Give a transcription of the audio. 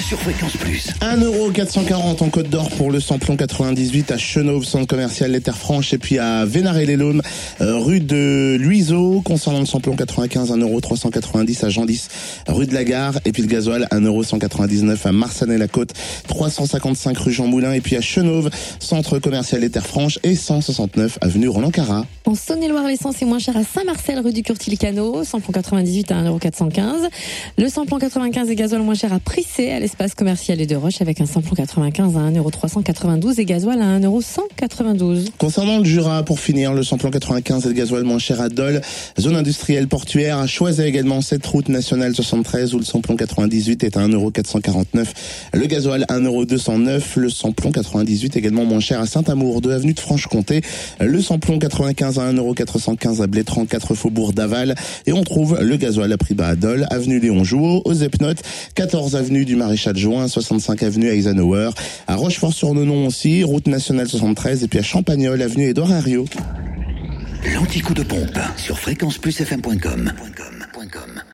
Sur Fréquence Plus. 1,440€ en Côte d'Or pour le samplon 98 à Chenauve, centre commercial Les Terres Franches, et puis à Vénaré-les-Laumes, euh, rue de Luiseau. Concernant le samplon 95, 1,390€ à Gendis, rue de la Gare, et puis le gasoil 1,199€ à Marsanet-la-Côte, 355 rue Jean Moulin, et puis à Chenauve, centre commercial Les Terres Franches, et 169 avenue Roland Carat. En Saône-et-Loire, l'essence est moins chère à Saint-Marcel, rue du Curtil-Cano, samplon 98 à 1,415€. Le samplon 95 et gasoil moins cher à Prissé, à l'espace commercial et de Roche, avec un samplon 95 à 1,392€ et gasoil à 1,192€. Concernant le Jura, pour finir, le samplon 95 et le gasoil moins cher à Dole, zone industrielle portuaire, à Choiset également, cette route nationale 73 où le samplon 98 est à 1,449€, le gasoil 1,209€, le samplon 98 également moins cher à Saint-Amour, de avenue de Franche-Comté, le samplon 95 à 1,415€ à Blétran, 4 faubourg d'Aval, et on trouve le gasoil à prix bas à Dole, avenue Léon Jouot, aux Epnotes, 14 avenue du Maréchal Juin, 65 avenue Eisenhower, à Rochefort-sur-Nonon aussi, route nationale 73, et puis à Champagnol, avenue Édouard Herriot. L'anti-coup de pompe sur fréquenceplusfm.com.